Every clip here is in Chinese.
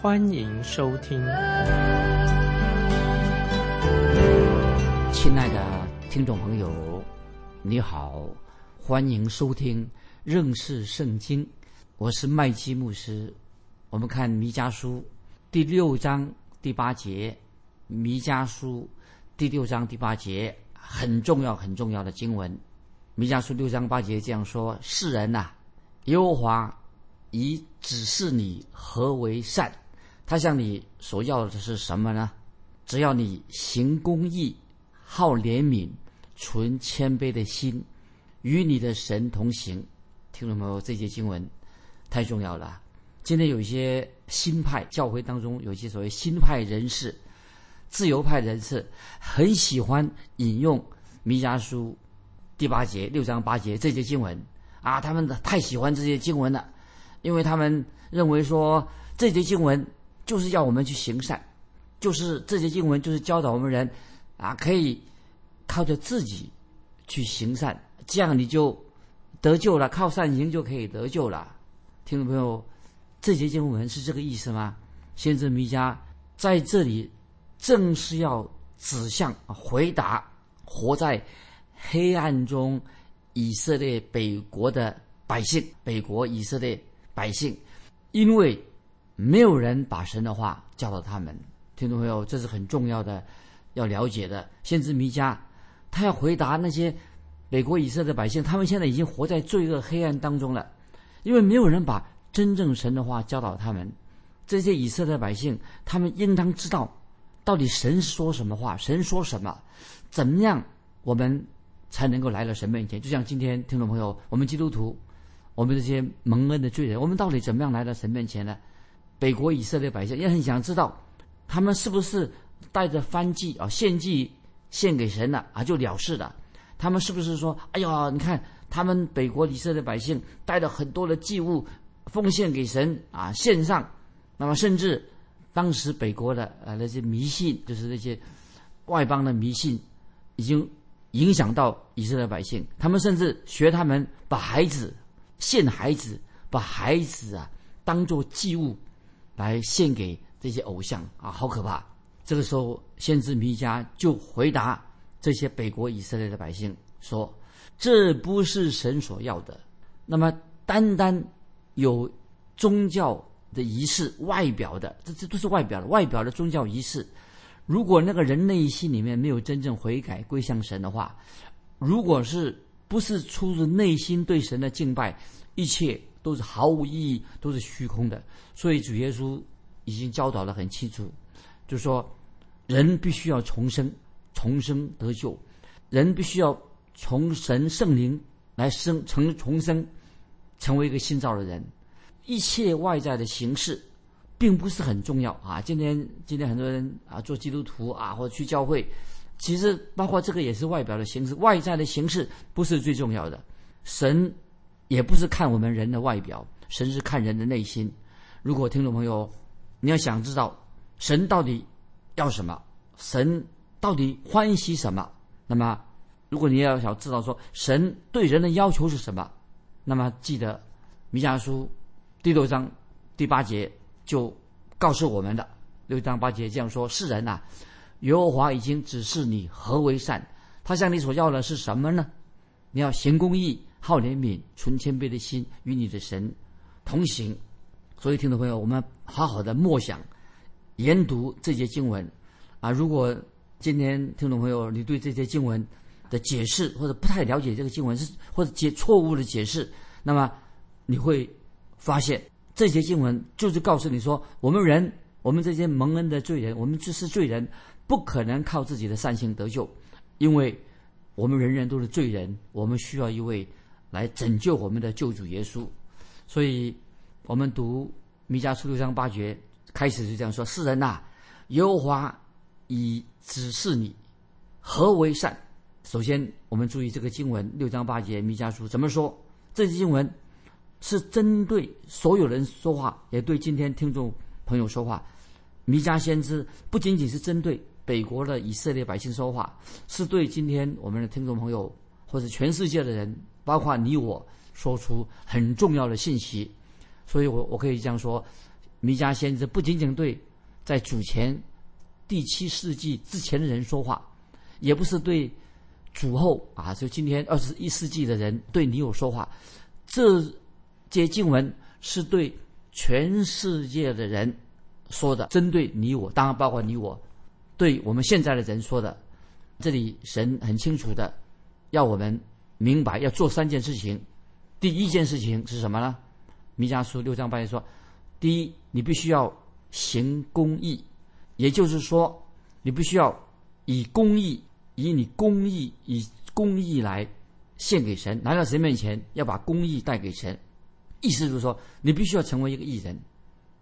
欢迎收听。亲爱的听众朋友，你好，欢迎收听认识圣经。我是麦基牧师，我们看弥迦书第六章第八节，弥迦书第六章第八节很重要很重要的经文。弥迦书六章八节这样说：“世人呐，耶和华已指示你何为善，他向你所要的是什么呢？只要你行公义，好怜悯，存谦卑的心，与你的神同行。”听懂没有？这些经文。太重要了！今天有一些新派教会当中，有一些所谓新派人士、自由派人士，很喜欢引用弥迦书第八节、六章八节这些经文啊，他们太喜欢这些经文了，因为他们认为说这些经文就是要我们去行善，就是这些经文就是教导我们人啊，可以靠着自己去行善，这样你就得救了，靠善行就可以得救了。听众朋友，这些经文是这个意思吗？先知弥迦在这里正是要指向、回答活在黑暗中以色列北国的百姓，北国以色列百姓，因为没有人把神的话教导他们。听众朋友，这是很重要的，要了解的。先知弥迦他要回答那些北国以色列百姓，他们现在已经活在罪恶黑暗当中了。因为没有人把真正神的话教导他们，这些以色列百姓，他们应当知道，到底神说什么话，神说什么，怎么样，我们才能够来到神面前。就像今天听众朋友，我们基督徒，我们这些蒙恩的罪人，我们到底怎么样来到神面前呢？北国以色列百姓也很想知道，他们是不是带着燔祭啊，献祭献给神了啊，就了事了？他们是不是说，哎呀，你看？他们北国以色列百姓带了很多的祭物奉献给神啊，献上。那么甚至当时北国的啊那些迷信，就是那些外邦的迷信，已经影响到以色列百姓。他们甚至学他们把孩子献孩子，把孩子啊当做祭物来献给这些偶像啊，好可怕！这个时候，先知弥迦就回答这些北国以色列的百姓说。这不是神所要的。那么，单单有宗教的仪式，外表的，这这都是外表的，外表的宗教仪式。如果那个人内心里面没有真正悔改归向神的话，如果是不是出自内心对神的敬拜，一切都是毫无意义，都是虚空的。所以主耶稣已经教导的很清楚，就是说，人必须要重生，重生得救，人必须要。从神圣灵来生成重生，成为一个新造的人，一切外在的形式，并不是很重要啊。今天今天很多人啊做基督徒啊或者去教会，其实包括这个也是外表的形式，外在的形式不是最重要的。神也不是看我们人的外表，神是看人的内心。如果听众朋友你要想知道神到底要什么，神到底欢喜什么，那么。如果你要想知道说神对人的要求是什么，那么记得《弥迦书》第六章第八节就告诉我们的六章八节这样说：世人呐，耶和华已经指示你何为善，他向你所要的是什么呢？你要行公义，好怜悯，存谦卑的心，与你的神同行。所以，听众朋友，我们好好的默想、研读这些经文啊。如果今天听众朋友你对这些经文，的解释或者不太了解这个经文是或者解错误的解释，那么你会发现这些经文就是告诉你说，我们人，我们这些蒙恩的罪人，我们只是罪人，不可能靠自己的善行得救，因为我们人人都是罪人，我们需要一位来拯救我们的救主耶稣。所以，我们读弥迦书六章八节开始就这样说：世人呐，耶和华已指示你何为善。首先，我们注意这个经文六章八节弥迦书怎么说？这些经文是针对所有人说话，也对今天听众朋友说话。弥迦先知不仅仅是针对北国的以色列百姓说话，是对今天我们的听众朋友或者全世界的人，包括你我，说出很重要的信息。所以我我可以这样说：弥迦先知不仅仅对在主前第七世纪之前的人说话，也不是对。主后啊，就今天二十一世纪的人对你我说话，这些经文是对全世界的人说的，针对你我，当然包括你我，对我们现在的人说的。这里神很清楚的要我们明白，要做三件事情。第一件事情是什么呢？弥迦书六章八节说：第一，你必须要行公义，也就是说，你必须要以公义。以你公义，以公义来献给神，来到神面前，要把公义带给神。意思就是说，你必须要成为一个艺人。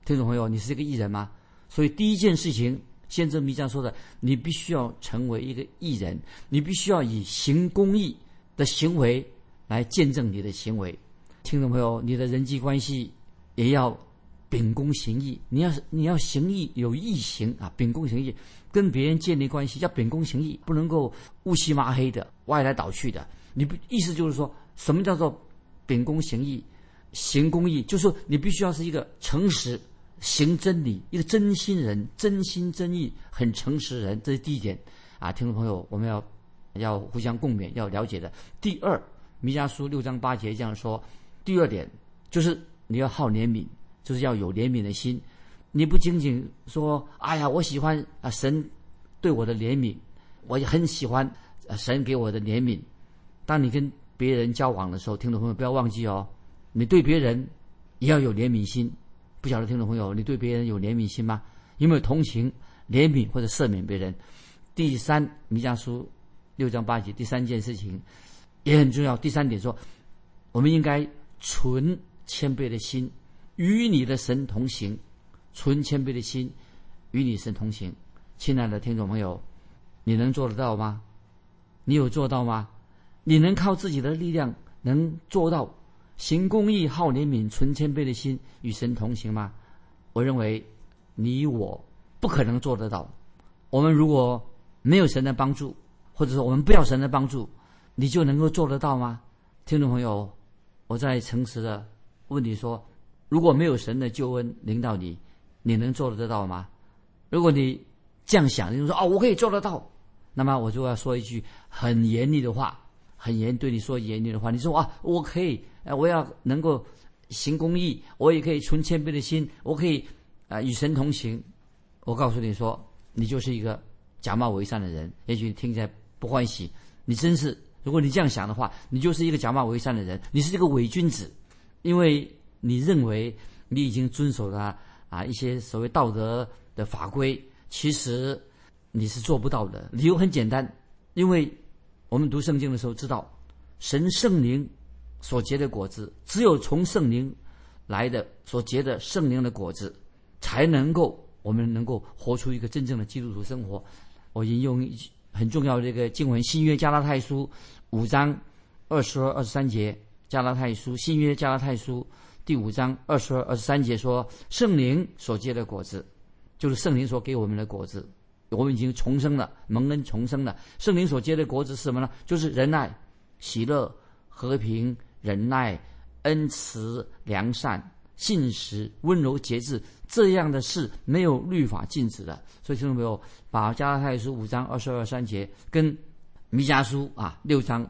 听众朋友，你是一个艺人吗？所以第一件事情，先知弥迦说的，你必须要成为一个艺人，你必须要以行公义的行为来见证你的行为。听众朋友，你的人际关系也要秉公行义，你要你要行义有义行啊，秉公行义。跟别人建立关系要秉公行义，不能够乌漆麻黑的歪来倒去的。你不意思就是说什么叫做秉公行义、行公义？就是说你必须要是一个诚实、行真理、一个真心人、真心真意、很诚实人。这是第一点啊，听众朋友，我们要要互相共勉，要了解的。第二，弥迦书六章八节这样说。第二点就是你要好怜悯，就是要有怜悯的心。你不仅仅说，哎呀，我喜欢啊神对我的怜悯，我也很喜欢神给我的怜悯。当你跟别人交往的时候，听众朋友不要忘记哦，你对别人也要有怜悯心。不晓得听众朋友，你对别人有怜悯心吗？有没有同情、怜悯或者赦免别人？第三，弥迦书六章八节，第三件事情也很重要。第三点说，我们应该存谦卑的心，与你的神同行。存谦卑的心，与你神同行。亲爱的听众朋友，你能做得到吗？你有做到吗？你能靠自己的力量能做到行公义、好怜悯、存谦卑的心与神同行吗？我认为你我不可能做得到。我们如果没有神的帮助，或者说我们不要神的帮助，你就能够做得到吗？听众朋友，我在诚实的问你说：如果没有神的救恩临到你，你能做得到吗？如果你这样想，你就说哦，我可以做得到，那么我就要说一句很严厉的话，很严对你说严厉的话。你说啊，我可以，我要能够行公义，我也可以存谦卑的心，我可以啊与神同行。我告诉你说，你就是一个假冒伪善的人。也许听起来欢喜，你真是，如果你这样想的话，你就是一个假冒伪善的人，你是一个伪君子，因为你认为你已经遵守了。啊，一些所谓道德的法规，其实你是做不到的。理由很简单，因为我们读圣经的时候知道，神圣灵所结的果子，只有从圣灵来的所结的圣灵的果子，才能够我们能够活出一个真正的基督徒生活。我引用一很重要的这个经文，新约加拉太书五章二十二、二十三节，加拉太书新约加拉太书。第五章二十二、二十三节说，圣灵所结的果子，就是圣灵所给我们的果子。我们已经重生了，蒙恩重生了。圣灵所结的果子是什么呢？就是仁爱、喜乐、和平、忍耐、恩慈、良善、信实、温柔、节制。这样的事没有律法禁止的。所以听众朋友，把加拉太书五章二十二、三节跟弥迦书啊六章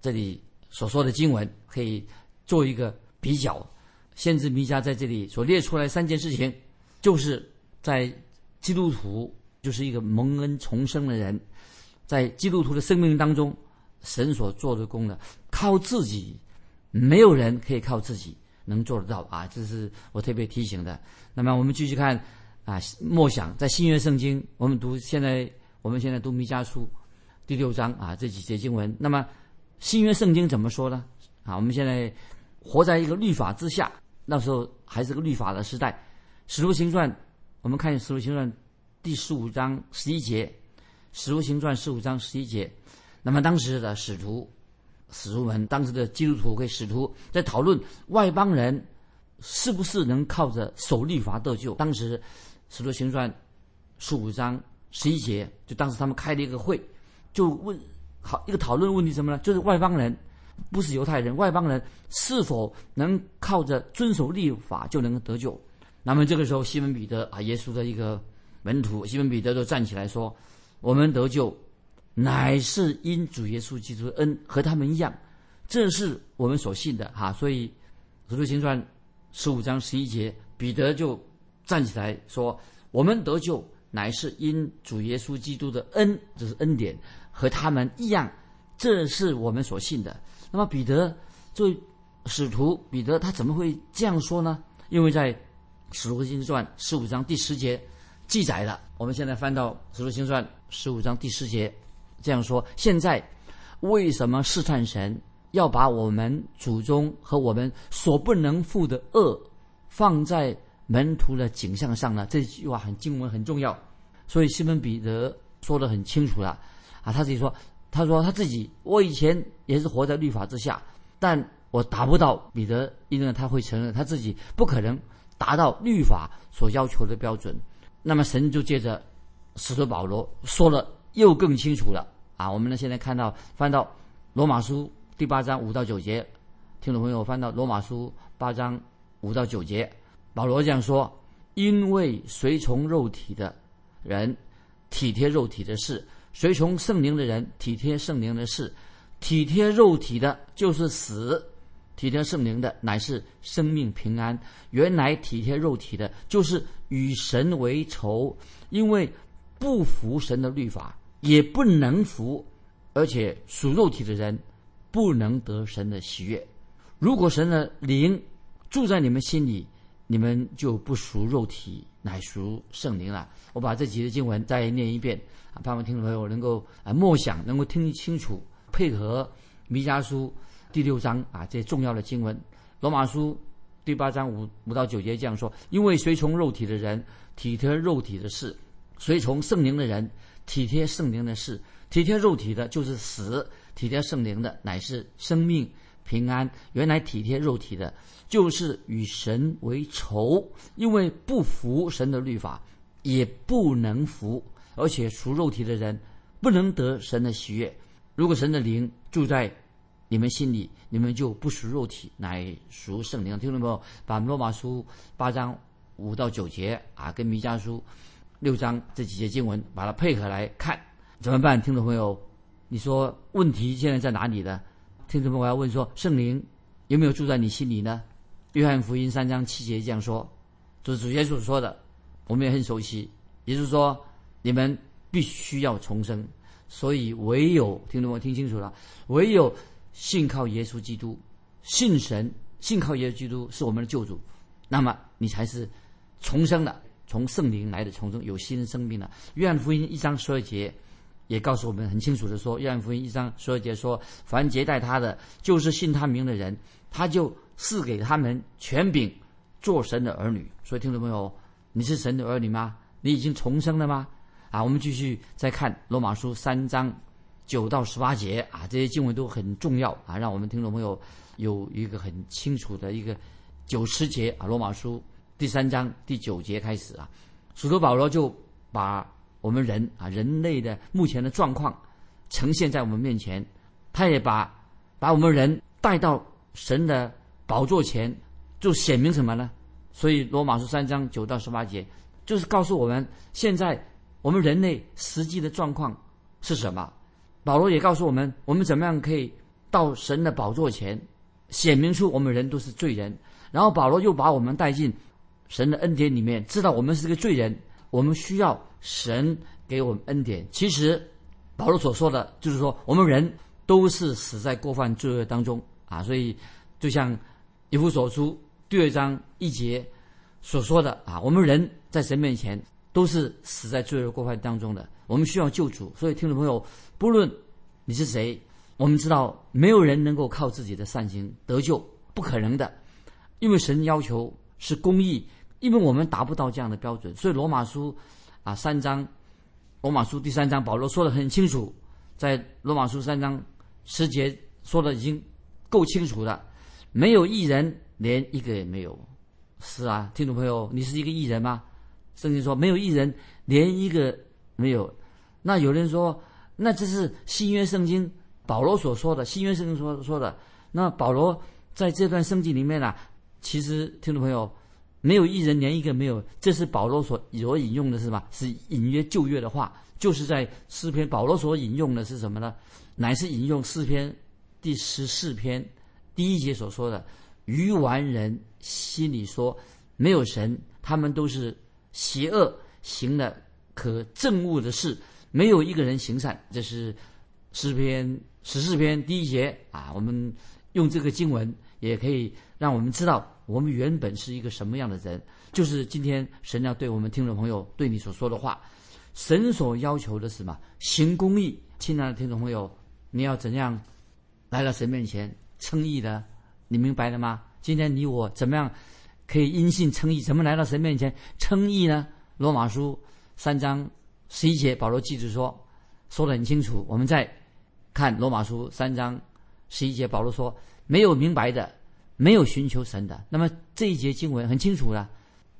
这里所说的经文，可以做一个比较。先知弥迦在这里所列出来三件事情，就是在基督徒就是一个蒙恩重生的人，在基督徒的生命当中，神所做的功呢，靠自己没有人可以靠自己能做得到啊！这是我特别提醒的。那么我们继续看啊，默想在新约圣经，我们读现在我们现在读弥迦书第六章啊这几节经文。那么新约圣经怎么说呢？啊，我们现在活在一个律法之下。那时候还是个律法的时代，《使徒行传》，我们看《使徒行传》第十五章十一节，《使徒行传》十五章十一节。那么当时的使徒、使徒们，当时的基督徒跟使徒在讨论外邦人是不是能靠着守律法得救。当时《使徒行传》十五章十一节，就当时他们开了一个会，就问好一个讨论问题什么呢？就是外邦人不是犹太人，外邦人是否能靠着遵守律法就能得救？那么这个时候，西门彼得啊，耶稣的一个门徒，西门彼得就站起来说：“我们得救。”乃是因主耶稣基督的恩，和他们一样，这是我们所信的哈。所以《使徒行传》十五章十一节，彼得就站起来说：“我们得救，乃是因主耶稣基督的恩，这是恩典，和他们一样，这是我们所信的。”那么彼得作为使徒，彼得他怎么会这样说呢？因为在《使徒行传》十五章第十节记载了。我们现在翻到《使徒行传》十五章第十节。这样说，现在为什么试探神要把我们祖宗和我们所不能负的恶放在门徒的景象上呢？这句话很经文很重要，所以西门彼得说的很清楚了啊，他自己说，他说他自己，我以前也是活在律法之下，但我达不到彼得，因为他会承认他自己不可能达到律法所要求的标准。那么神就借着使徒保罗说了，又更清楚了。啊，我们呢现在看到翻到罗马书第八章五到九节，听众朋友翻到罗马书八章五到九节，保罗这样说：因为随从肉体的人体贴肉体的事，随从圣灵的人体贴圣灵的事。体贴肉体的就是死，体贴圣灵的乃是生命平安。原来体贴肉体的就是与神为仇，因为不服神的律法。也不能服，而且属肉体的人不能得神的喜悦。如果神的灵住在你们心里，你们就不属肉体，乃属圣灵了。我把这几节经文再念一遍啊，盼望听众朋友能够啊默想，能够听清楚，配合弥迦书第六章啊这重要的经文。罗马书第八章五五到九节这样说：因为随从肉体的人体贴肉体的事，随从圣灵的人。体贴圣灵的事，体贴肉体的就是死；体贴圣灵的乃是生命平安。原来体贴肉体的，就是与神为仇，因为不服神的律法，也不能服，而且属肉体的人不能得神的喜悦。如果神的灵住在你们心里，你们就不属肉体，乃属圣灵。听懂没有？把罗马书八章五到九节啊，跟弥迦书。六章这几节经文，把它配合来看，怎么办？听众朋友，你说问题现在在哪里呢？听众朋友要问说，圣灵有没有住在你心里呢？约翰福音三章七节这样说，就是主耶稣说的，我们也很熟悉。也就是说，你们必须要重生，所以唯有听众朋友听清楚了，唯有信靠耶稣基督，信神，信靠耶稣基督是我们的救主，那么你才是重生的。从圣灵来的从中有新生命了。约翰福音一章十二节也告诉我们很清楚的说，约翰福音一章十二节说，凡接待他的，就是信他名的人，他就赐给他们权柄，做神的儿女。所以听众朋友，你是神的儿女吗？你已经重生了吗？啊，我们继续再看罗马书三章九到十八节啊，这些经文都很重要啊，让我们听众朋友有一个很清楚的一个九十节啊，罗马书。第三章第九节开始啊，使徒保罗就把我们人啊人类的目前的状况呈现在我们面前，他也把把我们人带到神的宝座前，就显明什么呢？所以罗马书三章九到十八节就是告诉我们，现在我们人类实际的状况是什么？保罗也告诉我们，我们怎么样可以到神的宝座前显明出我们人都是罪人。然后保罗又把我们带进。神的恩典里面，知道我们是个罪人，我们需要神给我们恩典。其实，保罗所说的就是说，我们人都是死在过犯罪恶当中啊。所以，就像以弗所书第二章一节所说的啊，我们人在神面前都是死在罪恶过犯当中的。我们需要救主。所以，听众朋友，不论你是谁，我们知道没有人能够靠自己的善行得救，不可能的，因为神要求是公义。因为我们达不到这样的标准，所以罗马书啊，三章罗马书第三章，保罗说的很清楚，在罗马书三章十节说的已经够清楚了，没有一人，连一个也没有。是啊，听众朋友，你是一个艺人吗？圣经说没有一人，连一个没有。那有人说，那这是新约圣经保罗所说的，新约圣经说说的。那保罗在这段圣经里面呢，其实听众朋友，没有一人，连一个没有。这是保罗所所引用的是吧？是隐约旧约的话，就是在诗篇，保罗所引用的是什么呢？乃是引用诗篇第十四篇第一节所说的。愚顽人心里说：“没有神，他们都是邪恶，行了可憎恶的事，没有一个人行善。”这是诗篇十四篇第一节啊。我们用这个经文，也可以让我们知道我们原本是一个什么样的人。就是今天神要对我们听众朋友对你所说的话，神所要求的是什么？行公义。亲爱的听众朋友，你要怎样来到神面前称义的？你明白了吗？今天你我怎么样可以因信称义？怎么来到神面前称义呢？罗马书三章十一节，保罗记着说，说得很清楚。我们再看罗马书三章十一节，保罗说：“没有明白的，没有寻求神的。”那么这一节经文很清楚了，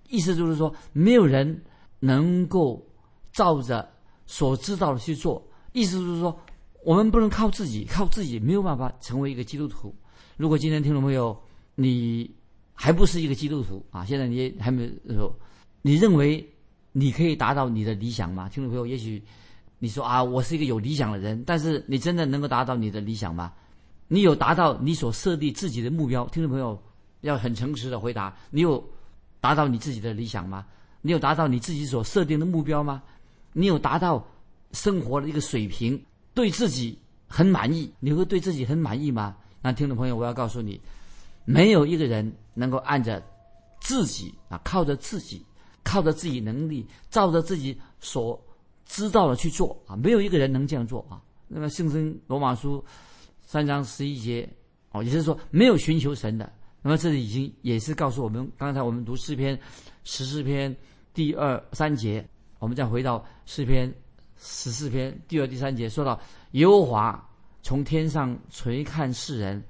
意思就是说，没有人能够照着所知道的去做。意思就是说，我们不能靠自己，靠自己没有办法成为一个基督徒。如果今天听众朋友你还不是一个基督徒啊，现在你还没有，你认为你可以达到你的理想吗？听众朋友，也许你说啊，我是一个有理想的人，但是你真的能够达到你的理想吗？你有达到你所设立自己的目标？听众朋友要很诚实的回答，你有达到你自己的理想吗？你有达到你自己所设定的目标吗？你有达到生活的一个水平，对自己很满意？你会对自己很满意吗？那听众朋友，我要告诉你，没有一个人能够按着自己啊，靠着自己，靠着自己能力，照着自己所知道的去做啊，没有一个人能这样做啊。那么圣经罗马书三章十一节哦，也就是说没有寻求神的。那么这里已经也是告诉我们，刚才我们读诗篇十四篇第二三节，我们再回到诗篇十四篇第二第三节，说到耶和华。从天上垂看世人，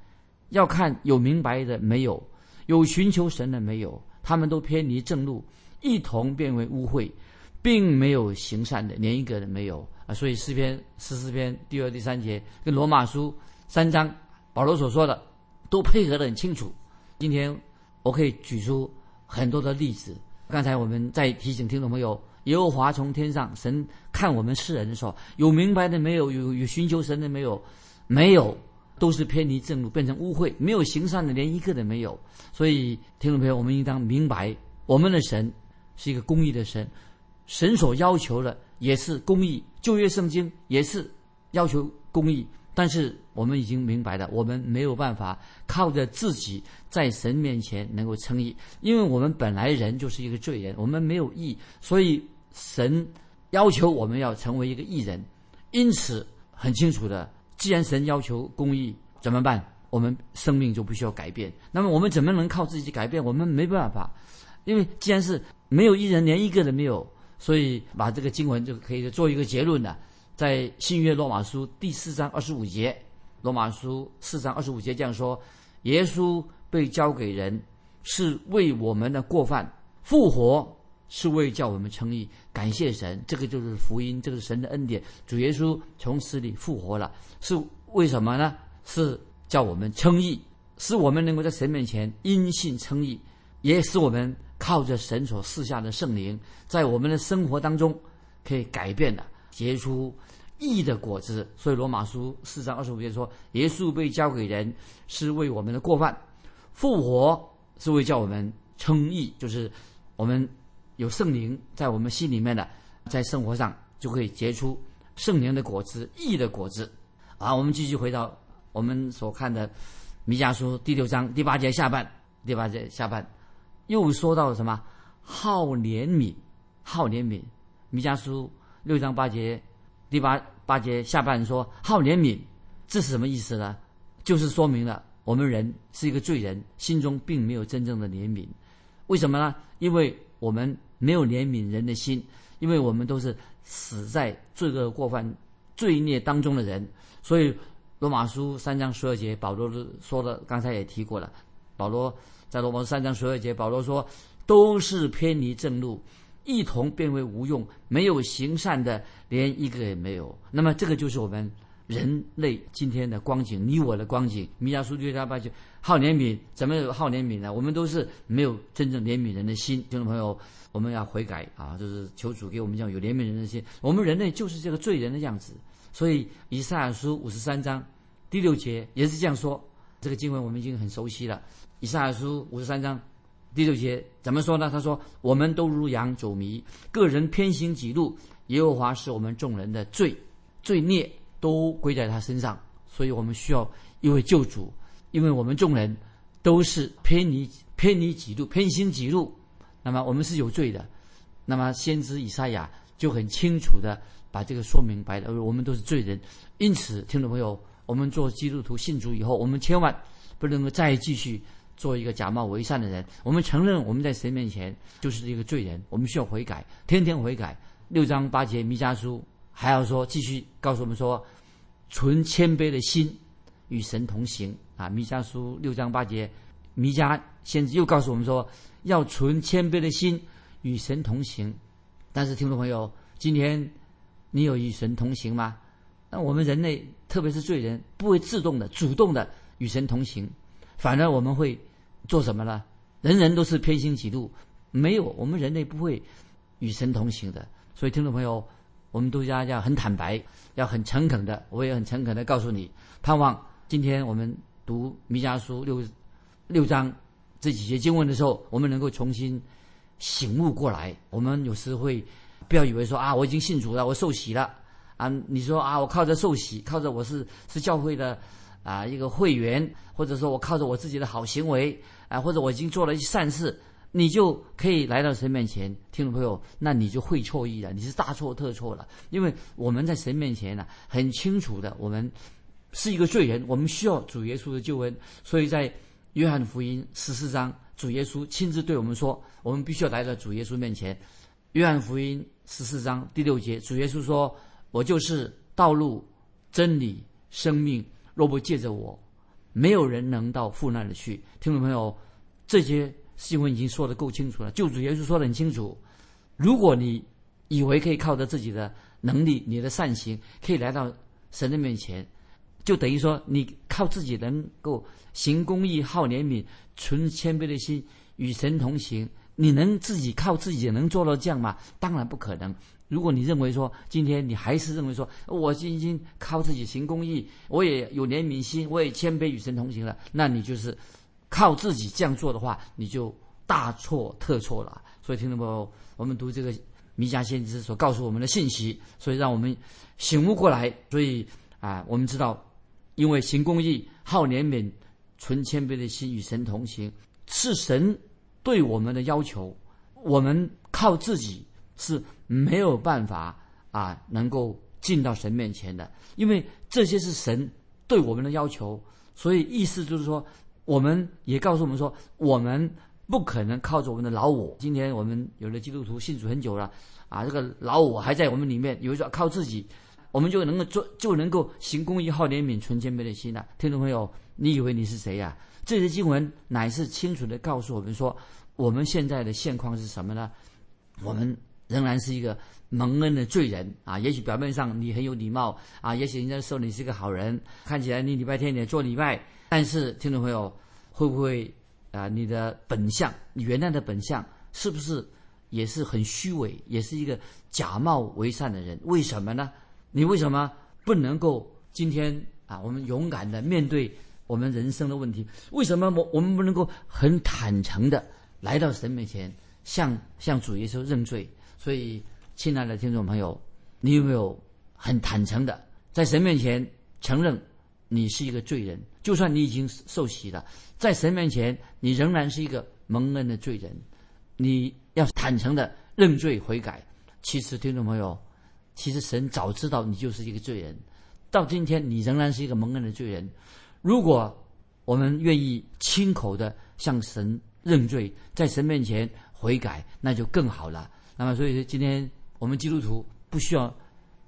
要看有明白的没有，有寻求神的没有，他们都偏离正路，一同变为污秽，并没有行善的，连一个人没有啊！所以诗篇十四篇第二、第三节跟罗马书三章保罗所说的都配合的很清楚。今天我可以举出很多的例子。刚才我们在提醒听众朋友。耶和华从天上，神看我们世人的时候，有明白的没有？有有寻求神的没有？没有，都是偏离正路，变成污秽。没有行善的，连一个都没有。所以，听众朋友，我们应当明白，我们的神是一个公义的神，神所要求的也是公义。旧约圣经也是要求公义，但是我们已经明白了，我们没有办法靠着自己在神面前能够称义，因为我们本来人就是一个罪人，我们没有义，所以。神要求我们要成为一个义人，因此很清楚的，既然神要求公义，怎么办？我们生命就必须要改变。那么我们怎么能靠自己改变？我们没办法，因为既然是没有一人，连一个人没有，所以把这个经文就可以做一个结论了。在新约罗马书第四章二十五节，罗马书四章二十五节这样说：耶稣被交给人，是为我们的过犯复活。是为叫我们称义，感谢神，这个就是福音，这个是神的恩典。主耶稣从死里复活了，是为什么呢？是叫我们称义，使我们能够在神面前因信称义，也使我们靠着神所赐下的圣灵，在我们的生活当中可以改变的，结出义的果子。所以罗马书四章二十五节说：“耶稣被交给人，是为我们的过犯；复活是为叫我们称义，就是我们。”有圣灵在我们心里面的，在生活上就可以结出圣灵的果子、义的果子。啊，我们继续回到我们所看的弥迦书第六章第八节下半，第八节下半又说到什么？好怜悯，好怜悯。弥迦书六章八节第八八节下半说好怜悯，这是什么意思呢？就是说明了我们人是一个罪人，心中并没有真正的怜悯。为什么呢？因为我们没有怜悯人的心，因为我们都是死在罪恶过犯、罪孽当中的人，所以罗马书三章十二节，保罗说的，刚才也提过了。保罗在罗马书三章十二节，保罗说，都是偏离正路，一同变为无用，没有行善的，连一个也没有。那么这个就是我们人类今天的光景，你我的光景。弥迦书六章八节，好怜悯，怎么有好怜悯呢？我们都是没有真正怜悯人的心，听众朋友。我们要悔改啊！就是求主给我们这样有怜悯人的心。我们人类就是这个罪人的样子，所以以赛亚书五十三章第六节也是这样说。这个经文我们已经很熟悉了。以赛亚书五十三章第六节怎么说呢？他说：“我们都如羊走迷，个人偏行己路。耶和华是我们众人的罪，罪孽都归在他身上。所以我们需要一位救主，因为我们众人都是偏离偏离己路，偏行己路。”那么我们是有罪的，那么先知以赛亚就很清楚的把这个说明白了，我们都是罪人。因此，听众朋友，我们做基督徒信主以后，我们千万不能够再继续做一个假冒伪善的人。我们承认我们在神面前就是一个罪人，我们需要悔改，天天悔改。六章八节弥迦书还要说，继续告诉我们说，存谦卑的心与神同行啊。弥迦书六章八节，弥迦先知又告诉我们说。要存谦卑的心，与神同行。但是，听众朋友，今天你有与神同行吗？那我们人类，特别是罪人，不会自动的、主动的与神同行，反而我们会做什么呢？人人都是偏心己路，没有我们人类不会与神同行的。所以，听众朋友，我们都要要很坦白，要很诚恳的，我也很诚恳的告诉你，盼望今天我们读弥迦书六六章。这几节经文的时候，我们能够重新醒悟过来。我们有时会不要以为说啊，我已经信主了，我受洗了啊。你说啊，我靠着受洗，靠着我是是教会的啊一个会员，或者说我靠着我自己的好行为啊，或者我已经做了一些善事，你就可以来到神面前。听众朋友，那你就会错意了，你是大错特错了。因为我们在神面前呢，很清楚的，我们是一个罪人，我们需要主耶稣的救恩，所以在。约翰福音十四章，主耶稣亲自对我们说：“我们必须要来到主耶稣面前。”约翰福音十四章第六节，主耶稣说：“我就是道路、真理、生命，若不借着我，没有人能到父那里去。”听众朋友，这些新闻已经说得够清楚了。救主耶稣说得很清楚：如果你以为可以靠着自己的能力、你的善行，可以来到神的面前。就等于说，你靠自己能够行公义、好怜悯、存谦卑的心，与神同行，你能自己靠自己也能做到这样吗？当然不可能。如果你认为说，今天你还是认为说，我已经靠自己行公义，我也有怜悯心，我也谦卑与神同行了，那你就是靠自己这样做的话，你就大错特错了。所以，听众朋友，我们读这个弥迦先知所告诉我们的信息，所以让我们醒悟过来。所以啊，我们知道。因为行公义、好怜悯、存谦卑的心与神同行，是神对我们的要求。我们靠自己是没有办法啊，能够进到神面前的。因为这些是神对我们的要求，所以意思就是说，我们也告诉我们说，我们不可能靠着我们的老我。今天我们有的基督徒信主很久了，啊，这个老我还在我们里面，有人说靠自己。我们就能够做，就能够行公义、好怜悯、存谦卑的心了。听众朋友，你以为你是谁呀？这些经文乃是清楚的告诉我们说，我们现在的现况是什么呢？我们仍然是一个蒙恩的罪人啊！也许表面上你很有礼貌啊，也许人家说你是个好人，看起来你礼拜天也做礼拜，但是听众朋友，会不会啊？你的本相，你原来的本相，是不是也是很虚伪，也是一个假冒为善的人？为什么呢？你为什么不能够今天啊？我们勇敢的面对我们人生的问题，为什么我我们不能够很坦诚的来到神面前，向向主耶稣认罪？所以，亲爱的听众朋友，你有没有很坦诚的在神面前承认你是一个罪人？就算你已经受洗了，在神面前你仍然是一个蒙恩的罪人，你要坦诚的认罪悔改。其实，听众朋友。其实神早知道你就是一个罪人，到今天你仍然是一个蒙恩的罪人。如果我们愿意亲口的向神认罪，在神面前悔改，那就更好了。那么，所以说今天我们基督徒不需要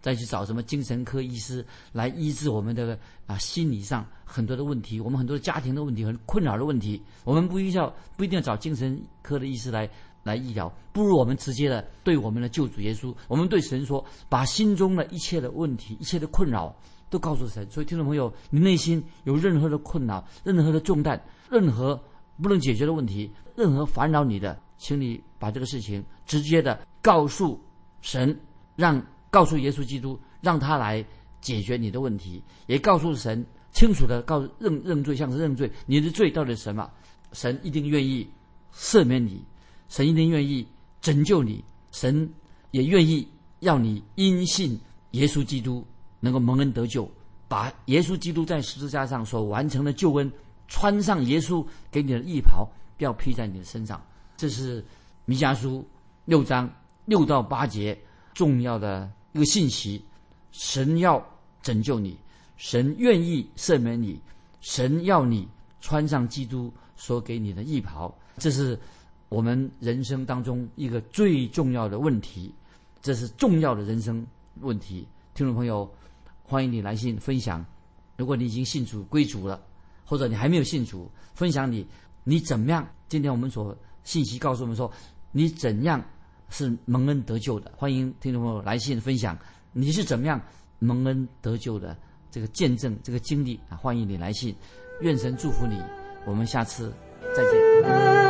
再去找什么精神科医师来医治我们的啊心理上很多的问题，我们很多家庭的问题、很困扰的问题，我们不需要不一定要找精神科的医师来来医疗，不如我们直接的对我们的救主耶稣，我们对神说，把心中的一切的问题、一切的困扰都告诉神。所以，听众朋友，你内心有任何的困扰、任何的重担、任何不能解决的问题、任何烦扰你的，请你把这个事情直接的告诉神，让。告诉耶稣基督，让他来解决你的问题，也告诉神清楚的告认认罪，像是认罪，你的罪到底是什么？神一定愿意赦免你，神一定愿意拯救你，神也愿意要你因信耶稣基督能够蒙恩得救，把耶稣基督在十字架上所完成的救恩穿上耶稣给你的衣袍，要披在你的身上。这是弥迦书六章六到八节重要的。一个信息，神要拯救你，神愿意赦免你，神要你穿上基督所给你的衣袍，这是我们人生当中一个最重要的问题，这是重要的人生问题。听众朋友，欢迎你来信分享。如果你已经信主归主了，或者你还没有信主，分享你你怎么样？今天我们所信息告诉我们说，你怎样？是蒙恩得救的，欢迎听众朋友来信分享你是怎么样蒙恩得救的这个见证、这个经历啊！欢迎你来信，愿神祝福你，我们下次再见。